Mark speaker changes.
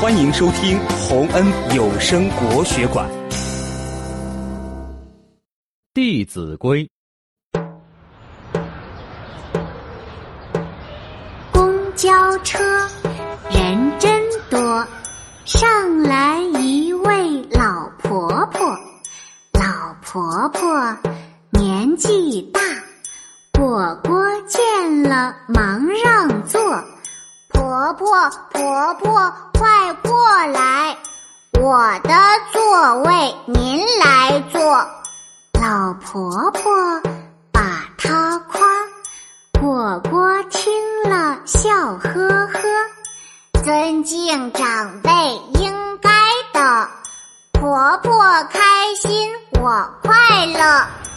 Speaker 1: 欢迎收听洪恩有声国学馆《
Speaker 2: 弟子规》。
Speaker 3: 公交车人真多，上来一位老婆婆。老婆婆年纪大，果果见了忙让座。婆婆，婆婆，快过来，我的座位您来坐。老婆婆把她夸，果果听了笑呵呵。尊敬长辈应该的，婆婆开心我快乐。